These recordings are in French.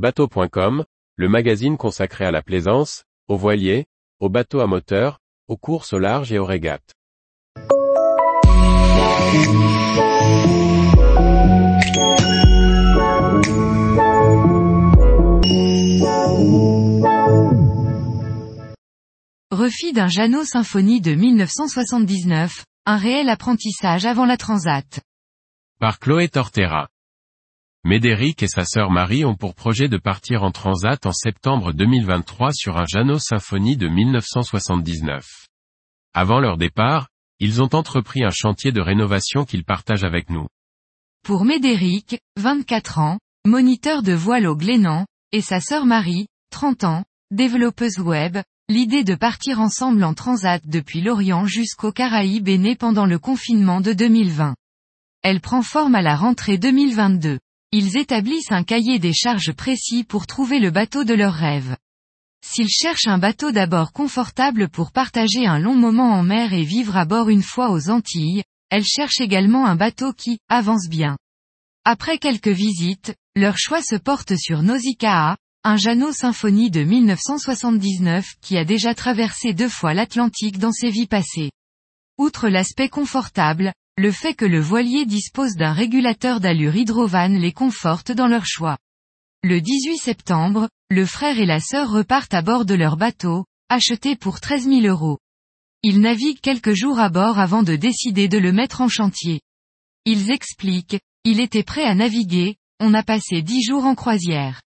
Bateau.com, le magazine consacré à la plaisance, aux voiliers, aux bateaux à moteur, aux courses au large et aux régates. Refit d'un Jeannot Symphonie de 1979, un réel apprentissage avant la Transat. Par Chloé Tortera. Médéric et sa sœur Marie ont pour projet de partir en Transat en septembre 2023 sur un Jeannot Symphonie de 1979. Avant leur départ, ils ont entrepris un chantier de rénovation qu'ils partagent avec nous. Pour Médéric, 24 ans, moniteur de voile au Glénan, et sa sœur Marie, 30 ans, développeuse web, L'idée de partir ensemble en transat depuis l'Orient jusqu'aux Caraïbes est née pendant le confinement de 2020. Elle prend forme à la rentrée 2022. Ils établissent un cahier des charges précis pour trouver le bateau de leur rêve. S'ils cherchent un bateau d'abord confortable pour partager un long moment en mer et vivre à bord une fois aux Antilles, elles cherchent également un bateau qui avance bien. Après quelques visites, leur choix se porte sur Nausicaa, un Jeannot Symphonie de 1979 qui a déjà traversé deux fois l'Atlantique dans ses vies passées. Outre l'aspect confortable, le fait que le voilier dispose d'un régulateur d'allure hydrovan les conforte dans leur choix. Le 18 septembre, le frère et la sœur repartent à bord de leur bateau, acheté pour 13 000 euros. Ils naviguent quelques jours à bord avant de décider de le mettre en chantier. Ils expliquent, il était prêt à naviguer, on a passé dix jours en croisière.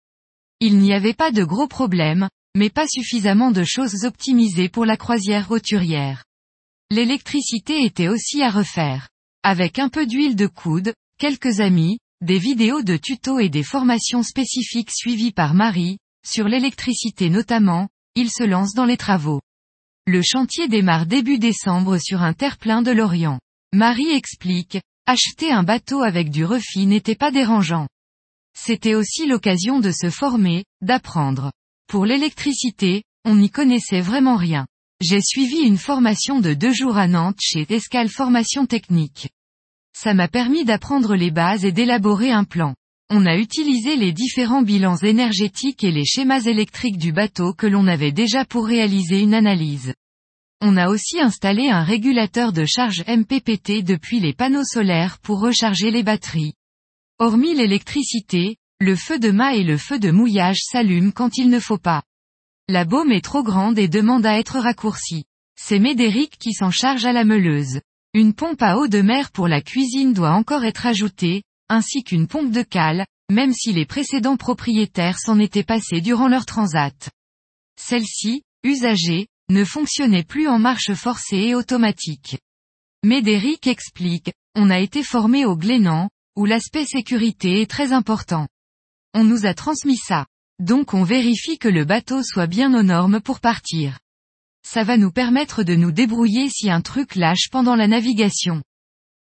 Il n'y avait pas de gros problèmes, mais pas suffisamment de choses optimisées pour la croisière roturière. L'électricité était aussi à refaire. Avec un peu d'huile de coude, quelques amis, des vidéos de tutos et des formations spécifiques suivies par Marie, sur l'électricité notamment, il se lance dans les travaux. Le chantier démarre début décembre sur un terre-plein de l'Orient. Marie explique, acheter un bateau avec du refit n'était pas dérangeant. C'était aussi l'occasion de se former, d'apprendre. Pour l'électricité, on n'y connaissait vraiment rien. J'ai suivi une formation de deux jours à Nantes chez Escale Formation Technique. Ça m'a permis d'apprendre les bases et d'élaborer un plan. On a utilisé les différents bilans énergétiques et les schémas électriques du bateau que l'on avait déjà pour réaliser une analyse. On a aussi installé un régulateur de charge MPPT depuis les panneaux solaires pour recharger les batteries. Hormis l'électricité, le feu de mât et le feu de mouillage s'allument quand il ne faut pas. La baume est trop grande et demande à être raccourcie. C'est Médéric qui s'en charge à la meuleuse. Une pompe à eau de mer pour la cuisine doit encore être ajoutée, ainsi qu'une pompe de cale, même si les précédents propriétaires s'en étaient passés durant leur transat. Celle-ci, usagée, ne fonctionnait plus en marche forcée et automatique. Médéric explique, on a été formé au Glénan, où l'aspect sécurité est très important. On nous a transmis ça. Donc on vérifie que le bateau soit bien aux normes pour partir. Ça va nous permettre de nous débrouiller si un truc lâche pendant la navigation.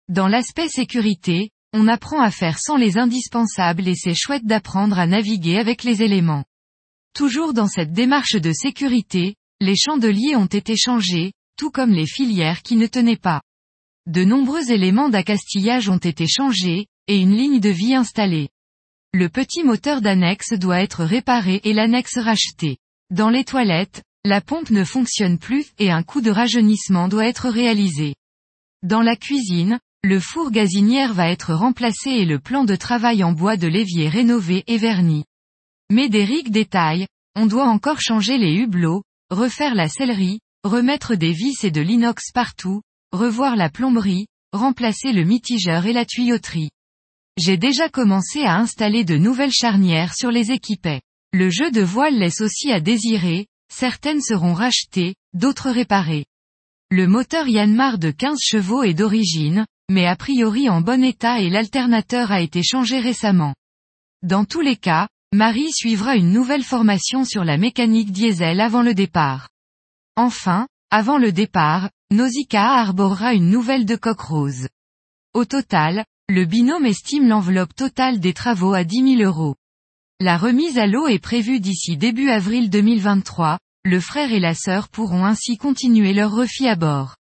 Dans l'aspect sécurité, on apprend à faire sans les indispensables et c'est chouette d'apprendre à naviguer avec les éléments. Toujours dans cette démarche de sécurité, les chandeliers ont été changés, tout comme les filières qui ne tenaient pas. De nombreux éléments d'accastillage ont été changés, et une ligne de vie installée. Le petit moteur d'annexe doit être réparé et l'annexe rachetée. Dans les toilettes, la pompe ne fonctionne plus et un coup de rajeunissement doit être réalisé. Dans la cuisine, le four gazinière va être remplacé et le plan de travail en bois de l'évier rénové et verni. Médéric détaille, on doit encore changer les hublots, refaire la sellerie, remettre des vis et de l'inox partout, revoir la plomberie, remplacer le mitigeur et la tuyauterie. J'ai déjà commencé à installer de nouvelles charnières sur les équipets. Le jeu de voile laisse aussi à désirer, certaines seront rachetées, d'autres réparées. Le moteur Yanmar de 15 chevaux est d'origine, mais a priori en bon état et l'alternateur a été changé récemment. Dans tous les cas, Marie suivra une nouvelle formation sur la mécanique diesel avant le départ. Enfin, avant le départ, Nausicaa arborera une nouvelle de coque rose. Au total, le binôme estime l'enveloppe totale des travaux à 10 000 euros. La remise à l'eau est prévue d'ici début avril 2023, le frère et la sœur pourront ainsi continuer leur refit à bord.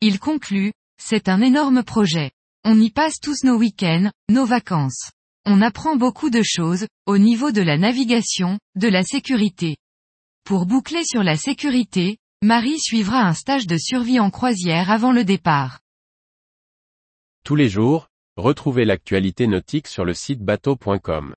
Il conclut, c'est un énorme projet. On y passe tous nos week-ends, nos vacances. on apprend beaucoup de choses, au niveau de la navigation, de la sécurité. Pour boucler sur la sécurité, Marie suivra un stage de survie en croisière avant le départ. Tous les jours, retrouvez l'actualité nautique sur le site bateau.com.